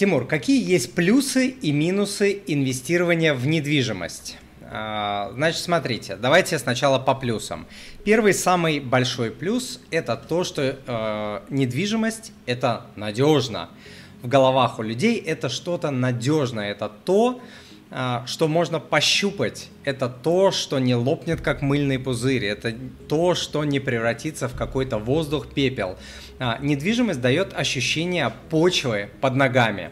Тимур, какие есть плюсы и минусы инвестирования в недвижимость? А, значит, смотрите, давайте сначала по плюсам. Первый самый большой плюс – это то, что э, недвижимость – это надежно. В головах у людей это что-то надежное, это то, а, что можно пощупать. Это то, что не лопнет, как мыльный пузырь. Это то, что не превратится в какой-то воздух, пепел. А, недвижимость дает ощущение почвы под ногами.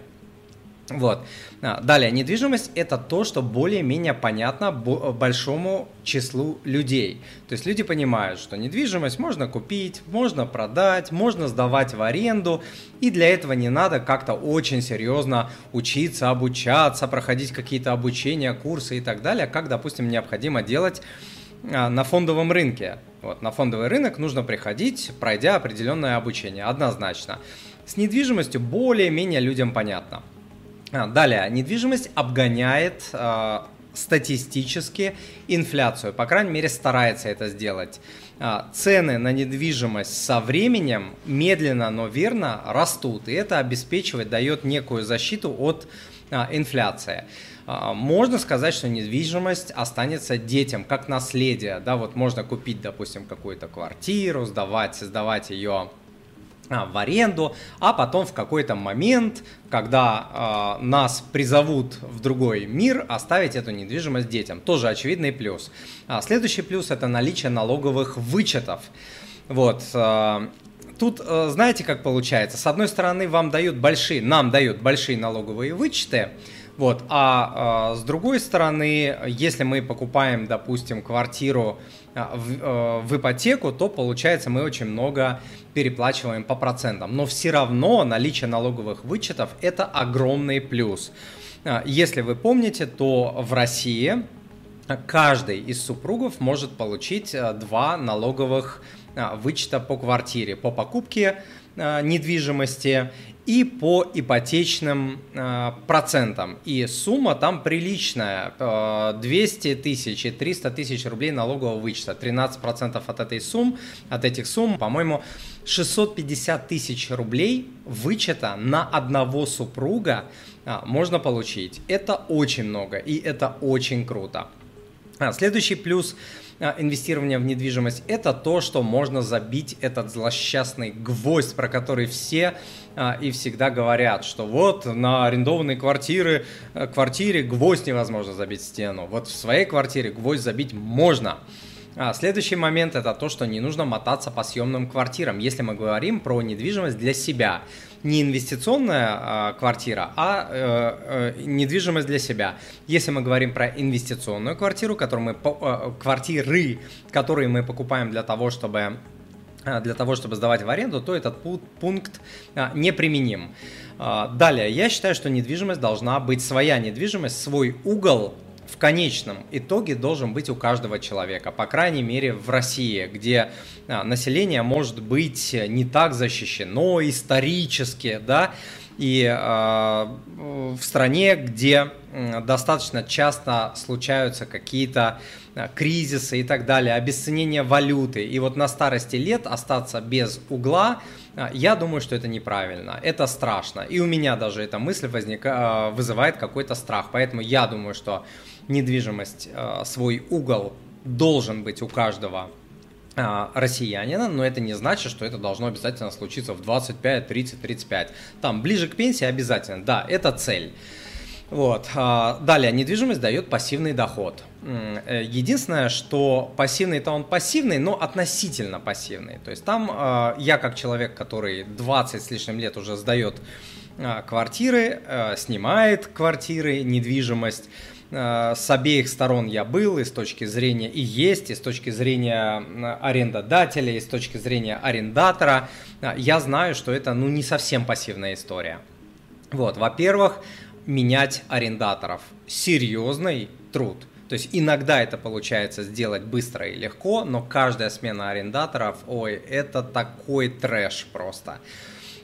Вот. А, далее, недвижимость – это то, что более-менее понятно большому числу людей. То есть люди понимают, что недвижимость можно купить, можно продать, можно сдавать в аренду, и для этого не надо как-то очень серьезно учиться, обучаться, проходить какие-то обучения, курсы и так далее, как, допустим, необходимо делать а, на фондовом рынке. Вот, на фондовый рынок нужно приходить, пройдя определенное обучение, однозначно. С недвижимостью более-менее людям понятно – а, далее, недвижимость обгоняет э, статистически инфляцию, по крайней мере старается это сделать. Э, цены на недвижимость со временем медленно, но верно растут, и это обеспечивает, дает некую защиту от э, инфляции. Можно сказать, что недвижимость останется детям как наследие. Да, вот можно купить, допустим, какую-то квартиру, сдавать, сдавать ее а, в аренду, а потом в какой-то момент, когда э, нас призовут в другой мир, оставить эту недвижимость детям. Тоже очевидный плюс. А следующий плюс это наличие налоговых вычетов. Вот. Э, тут, знаете, как получается? С одной стороны, вам дают большие, нам дают большие налоговые вычеты, вот, а э, с другой стороны, если мы покупаем, допустим, квартиру а, в, э, в ипотеку, то получается мы очень много переплачиваем по процентам. Но все равно наличие налоговых вычетов – это огромный плюс. А, если вы помните, то в России каждый из супругов может получить два налоговых а, вычета по квартире, по покупке недвижимости и по ипотечным э, процентам. И сумма там приличная, э, 200 тысяч и 300 тысяч рублей налогового вычета. 13% от этой суммы, от этих сумм, по-моему, 650 тысяч рублей вычета на одного супруга э, можно получить. Это очень много и это очень круто. А, следующий плюс а, инвестирования в недвижимость – это то, что можно забить этот злосчастный гвоздь, про который все а, и всегда говорят, что вот на арендованной квартиры, э, квартире гвоздь невозможно забить стену, вот в своей квартире гвоздь забить можно. А, следующий момент это то, что не нужно мотаться по съемным квартирам, если мы говорим про недвижимость для себя не инвестиционная а, квартира, а э, э, недвижимость для себя. Если мы говорим про инвестиционную квартиру, которую мы, э, квартиры, которые мы покупаем для того, чтобы э, для того, чтобы сдавать в аренду, то этот пункт а, неприменим. А, далее, я считаю, что недвижимость должна быть своя недвижимость, свой угол в конечном итоге должен быть у каждого человека, по крайней мере в России, где а, население может быть не так защищено исторически, да, и э, в стране, где достаточно часто случаются какие-то кризисы и так далее, обесценение валюты, и вот на старости лет остаться без угла, я думаю, что это неправильно, это страшно, и у меня даже эта мысль возника... вызывает какой-то страх, поэтому я думаю, что недвижимость, э, свой угол должен быть у каждого э, россиянина, но это не значит, что это должно обязательно случиться в 25, 30, 35. Там ближе к пенсии обязательно, да, это цель. Вот. А, далее, недвижимость дает пассивный доход. Э, единственное, что пассивный-то он пассивный, но относительно пассивный. То есть там я как человек, который 20 с лишним лет уже сдает квартиры, снимает квартиры, недвижимость, Э, с обеих сторон я был, и с точки зрения и есть, и с точки зрения арендодателя, и с точки зрения арендатора. Э, я знаю, что это ну, не совсем пассивная история. Вот, во-первых, менять арендаторов. Серьезный труд. То есть иногда это получается сделать быстро и легко, но каждая смена арендаторов, ой, это такой трэш просто.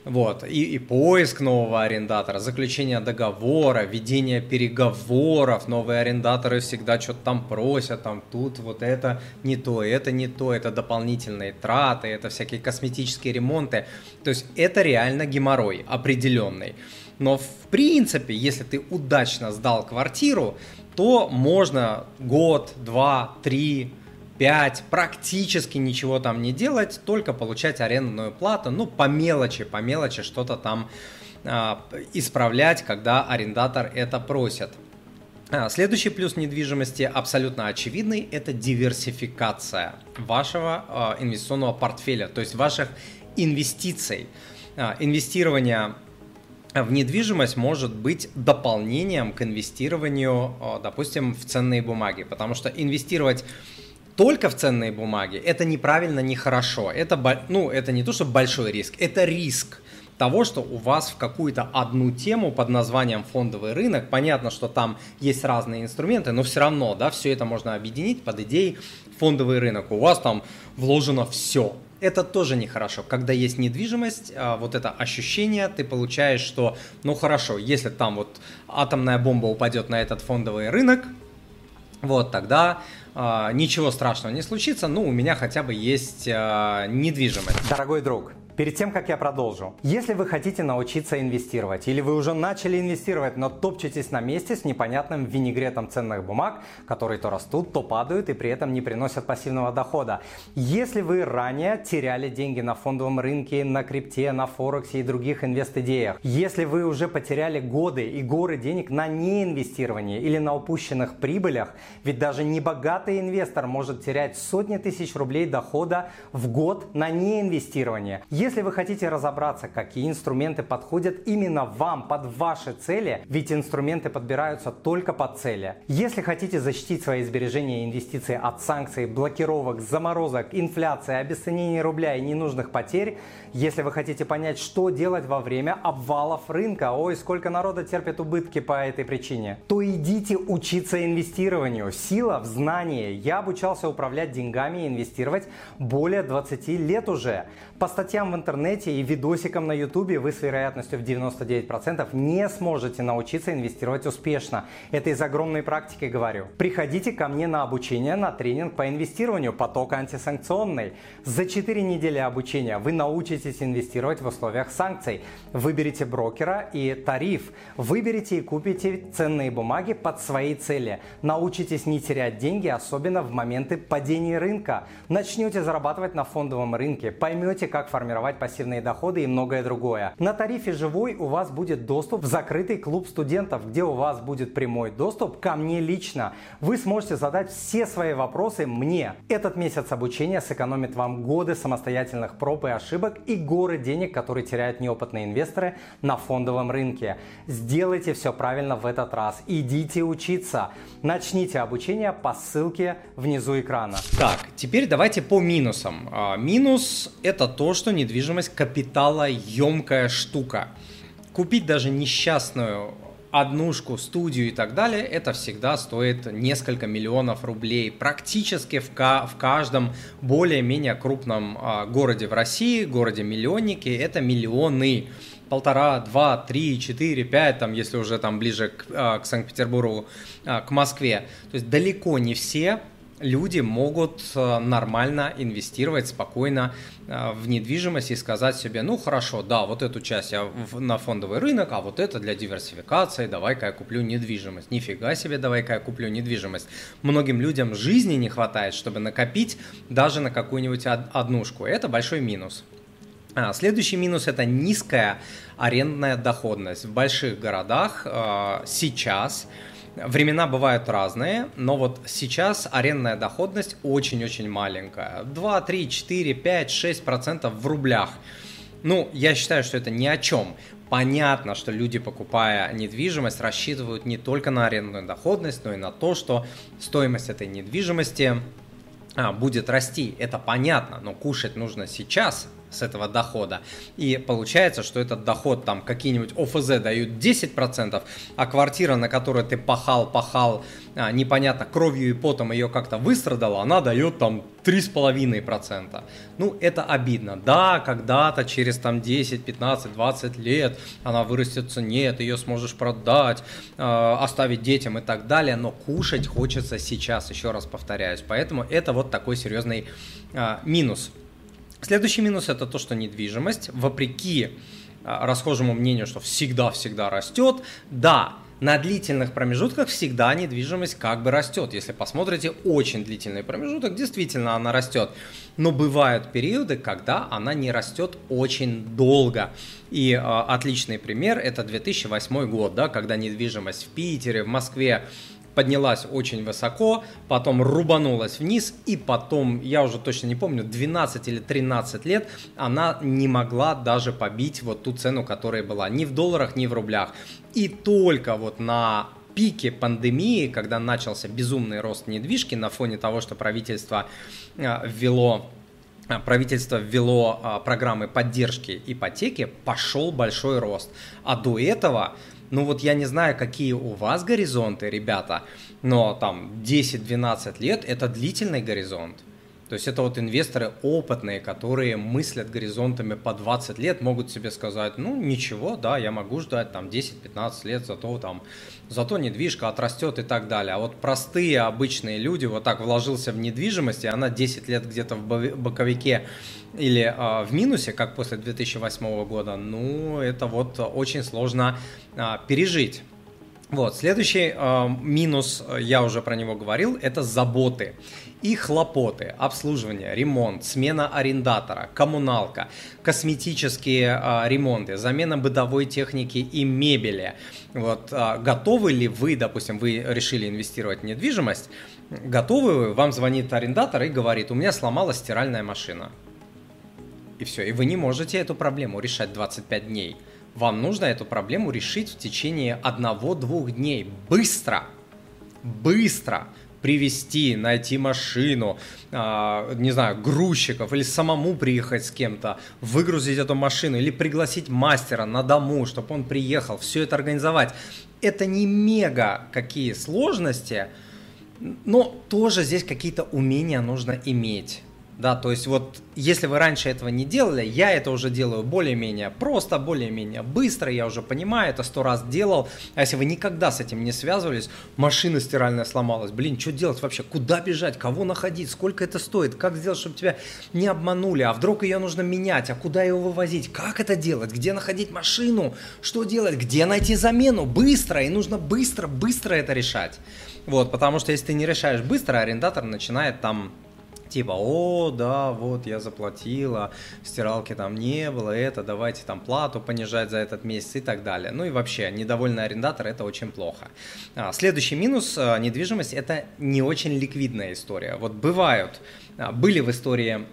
Вот. И, и поиск нового арендатора, заключение договора, ведение переговоров. Новые арендаторы всегда что-то там просят, там тут вот это не то, это не то, это дополнительные траты, это всякие косметические ремонты. То есть это реально геморрой определенный. Но в принципе, если ты удачно сдал квартиру, то можно год, два, три, пять, практически ничего там не делать, только получать арендную плату, ну, по мелочи, по мелочи что-то там э, исправлять, когда арендатор это просит. А, следующий плюс недвижимости абсолютно очевидный – это диверсификация вашего э, инвестиционного портфеля, то есть ваших инвестиций. Э, инвестирование в недвижимость может быть дополнением к инвестированию, допустим, в ценные бумаги, потому что инвестировать только в ценные бумаги это неправильно, нехорошо. Это, ну, это не то, что большой риск, это риск того, что у вас в какую-то одну тему под названием фондовый рынок, понятно, что там есть разные инструменты, но все равно, да, все это можно объединить под идеей фондовый рынок. У вас там вложено все. Это тоже нехорошо. Когда есть недвижимость, а, вот это ощущение ты получаешь, что, ну хорошо, если там вот атомная бомба упадет на этот фондовый рынок, вот тогда э, ничего страшного не случится, ну у меня хотя бы есть э, недвижимость. Дорогой друг, Перед тем, как я продолжу, если вы хотите научиться инвестировать или вы уже начали инвестировать, но топчетесь на месте с непонятным винегретом ценных бумаг, которые то растут, то падают и при этом не приносят пассивного дохода. Если вы ранее теряли деньги на фондовом рынке, на крипте, на Форексе и других инвест-идеях, если вы уже потеряли годы и горы денег на неинвестировании или на упущенных прибылях, ведь даже небогатый инвестор может терять сотни тысяч рублей дохода в год на неинвестирование. Если вы хотите разобраться, какие инструменты подходят именно вам, под ваши цели, ведь инструменты подбираются только под цели. Если хотите защитить свои сбережения и инвестиции от санкций, блокировок, заморозок, инфляции, обесценения рубля и ненужных потерь, если вы хотите понять, что делать во время обвалов рынка, ой, сколько народа терпит убытки по этой причине, то идите учиться инвестированию. Сила в знании. Я обучался управлять деньгами и инвестировать более 20 лет уже. По статьям в интернете и видосикам на ютубе вы с вероятностью в 99% не сможете научиться инвестировать успешно. Это из огромной практики говорю. Приходите ко мне на обучение на тренинг по инвестированию поток антисанкционный. За 4 недели обучения вы научитесь инвестировать в условиях санкций. Выберите брокера и тариф. Выберите и купите ценные бумаги под свои цели. Научитесь не терять деньги, особенно в моменты падения рынка. Начнете зарабатывать на фондовом рынке. Поймете, как формировать пассивные доходы и многое другое. На тарифе «Живой» у вас будет доступ в закрытый клуб студентов, где у вас будет прямой доступ ко мне лично. Вы сможете задать все свои вопросы мне. Этот месяц обучения сэкономит вам годы самостоятельных проб и ошибок и горы денег, которые теряют неопытные инвесторы на фондовом рынке. Сделайте все правильно в этот раз. Идите учиться. Начните обучение по ссылке внизу экрана. Так, теперь давайте по минусам. А, минус это то, что недвижимость капиталоемкая штука. Купить даже несчастную однушку, студию и так далее, это всегда стоит несколько миллионов рублей. Практически в, ка- в каждом более-менее крупном а, городе в России, городе-миллионнике, это миллионы. Полтора, два, три, четыре, пять, там, если уже там ближе к, а, к Санкт-Петербургу, а, к Москве. То есть далеко не все люди могут э, нормально инвестировать спокойно э, в недвижимость и сказать себе, ну хорошо, да, вот эту часть я на фондовый рынок, а вот это для диверсификации, давай-ка я куплю недвижимость. Нифига себе, давай-ка я куплю недвижимость. Многим людям жизни не хватает, чтобы накопить даже на какую-нибудь однушку. Это большой минус. А, следующий минус это низкая арендная доходность. В больших городах э, сейчас Времена бывают разные, но вот сейчас арендная доходность очень-очень маленькая. 2, 3, 4, 5, 6 процентов в рублях. Ну, я считаю, что это ни о чем. Понятно, что люди, покупая недвижимость, рассчитывают не только на арендную доходность, но и на то, что стоимость этой недвижимости а, будет расти. Это понятно, но кушать нужно сейчас, с этого дохода. И получается, что этот доход там какие-нибудь ОФЗ дают 10%, а квартира, на которой ты пахал, пахал, а, непонятно, кровью и потом ее как-то выстрадала, она дает там 3,5%. Ну, это обидно. Да, когда-то через там 10, 15, 20 лет она вырастет ты ее сможешь продать, э, оставить детям и так далее, но кушать хочется сейчас, еще раз повторяюсь. Поэтому это вот такой серьезный э, минус Следующий минус это то, что недвижимость, вопреки расхожему мнению, что всегда-всегда растет. Да, на длительных промежутках всегда недвижимость как бы растет. Если посмотрите очень длительный промежуток, действительно она растет. Но бывают периоды, когда она не растет очень долго. И э, отличный пример это 2008 год, да, когда недвижимость в Питере, в Москве поднялась очень высоко, потом рубанулась вниз, и потом, я уже точно не помню, 12 или 13 лет она не могла даже побить вот ту цену, которая была ни в долларах, ни в рублях. И только вот на пике пандемии, когда начался безумный рост недвижки на фоне того, что правительство а, ввело а, правительство ввело а, программы поддержки ипотеки, пошел большой рост. А до этого ну вот я не знаю, какие у вас горизонты, ребята, но там 10-12 лет это длительный горизонт. То есть это вот инвесторы опытные, которые мыслят горизонтами по 20 лет, могут себе сказать, ну ничего, да, я могу ждать там 10-15 лет, зато там, зато недвижка отрастет и так далее. А вот простые обычные люди, вот так вложился в недвижимость, и она 10 лет где-то в боковике или э, в минусе, как после 2008 года, ну, это вот очень сложно э, пережить. Вот, следующий э, минус, я уже про него говорил, это заботы и хлопоты, обслуживание, ремонт, смена арендатора, коммуналка, косметические э, ремонты, замена бытовой техники и мебели. Вот, э, готовы ли вы, допустим, вы решили инвестировать в недвижимость, готовы вы, вам звонит арендатор и говорит, у меня сломалась стиральная машина и все. И вы не можете эту проблему решать 25 дней. Вам нужно эту проблему решить в течение одного-двух дней. Быстро! Быстро! привести, найти машину, э, не знаю, грузчиков или самому приехать с кем-то, выгрузить эту машину или пригласить мастера на дому, чтобы он приехал, все это организовать. Это не мега какие сложности, но тоже здесь какие-то умения нужно иметь. Да, то есть вот если вы раньше этого не делали, я это уже делаю более-менее просто, более-менее быстро, я уже понимаю, это сто раз делал. А если вы никогда с этим не связывались, машина стиральная сломалась, блин, что делать вообще, куда бежать, кого находить, сколько это стоит, как сделать, чтобы тебя не обманули, а вдруг ее нужно менять, а куда ее вывозить, как это делать, где находить машину, что делать, где найти замену, быстро, и нужно быстро, быстро это решать. Вот, потому что если ты не решаешь быстро, арендатор начинает там типа, о, да, вот я заплатила, стиралки там не было, это, давайте там плату понижать за этот месяц и так далее. Ну и вообще, недовольный арендатор это очень плохо. А, следующий минус а, недвижимость это не очень ликвидная история. Вот бывают, а, были в истории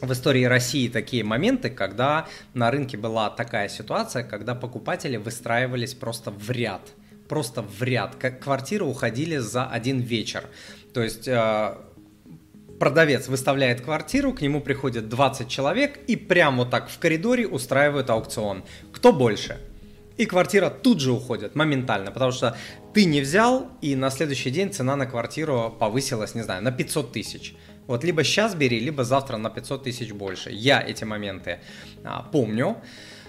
в истории России такие моменты, когда на рынке была такая ситуация, когда покупатели выстраивались просто в ряд. Просто в ряд. Квартиры уходили за один вечер. То есть продавец выставляет квартиру, к нему приходит 20 человек и прямо вот так в коридоре устраивают аукцион. Кто больше? И квартира тут же уходит, моментально, потому что ты не взял, и на следующий день цена на квартиру повысилась, не знаю, на 500 тысяч. Вот либо сейчас бери, либо завтра на 500 тысяч больше. Я эти моменты а, помню.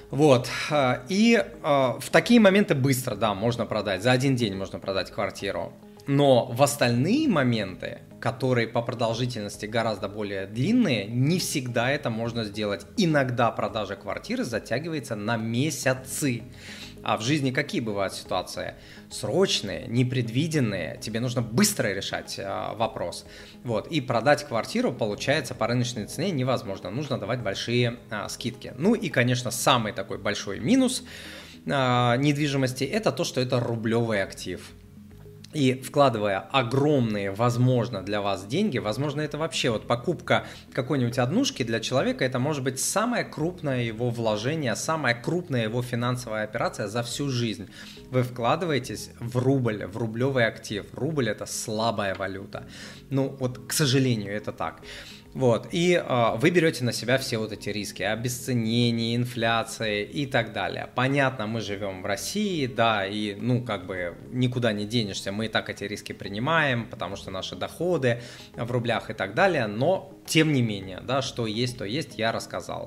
Вот. А, и а, в такие моменты быстро, да, можно продать. За один день можно продать квартиру. Но в остальные моменты, которые по продолжительности гораздо более длинные, не всегда это можно сделать. Иногда продажа квартиры затягивается на месяцы. А в жизни какие бывают ситуации? Срочные, непредвиденные, тебе нужно быстро решать э, вопрос. Вот. И продать квартиру, получается, по рыночной цене невозможно. Нужно давать большие э, скидки. Ну и, конечно, самый такой большой минус э, недвижимости это то, что это рублевый актив. И вкладывая огромные, возможно, для вас деньги, возможно, это вообще вот покупка какой-нибудь однушки для человека, это может быть самое крупное его вложение, самая крупная его финансовая операция за всю жизнь. Вы вкладываетесь в рубль, в рублевый актив. Рубль это слабая валюта. Ну вот, к сожалению, это так. Вот, и э, вы берете на себя все вот эти риски, обесценение, инфляция и так далее. Понятно, мы живем в России, да, и, ну, как бы никуда не денешься, мы и так эти риски принимаем, потому что наши доходы в рублях и так далее, но, тем не менее, да, что есть, то есть, я рассказал.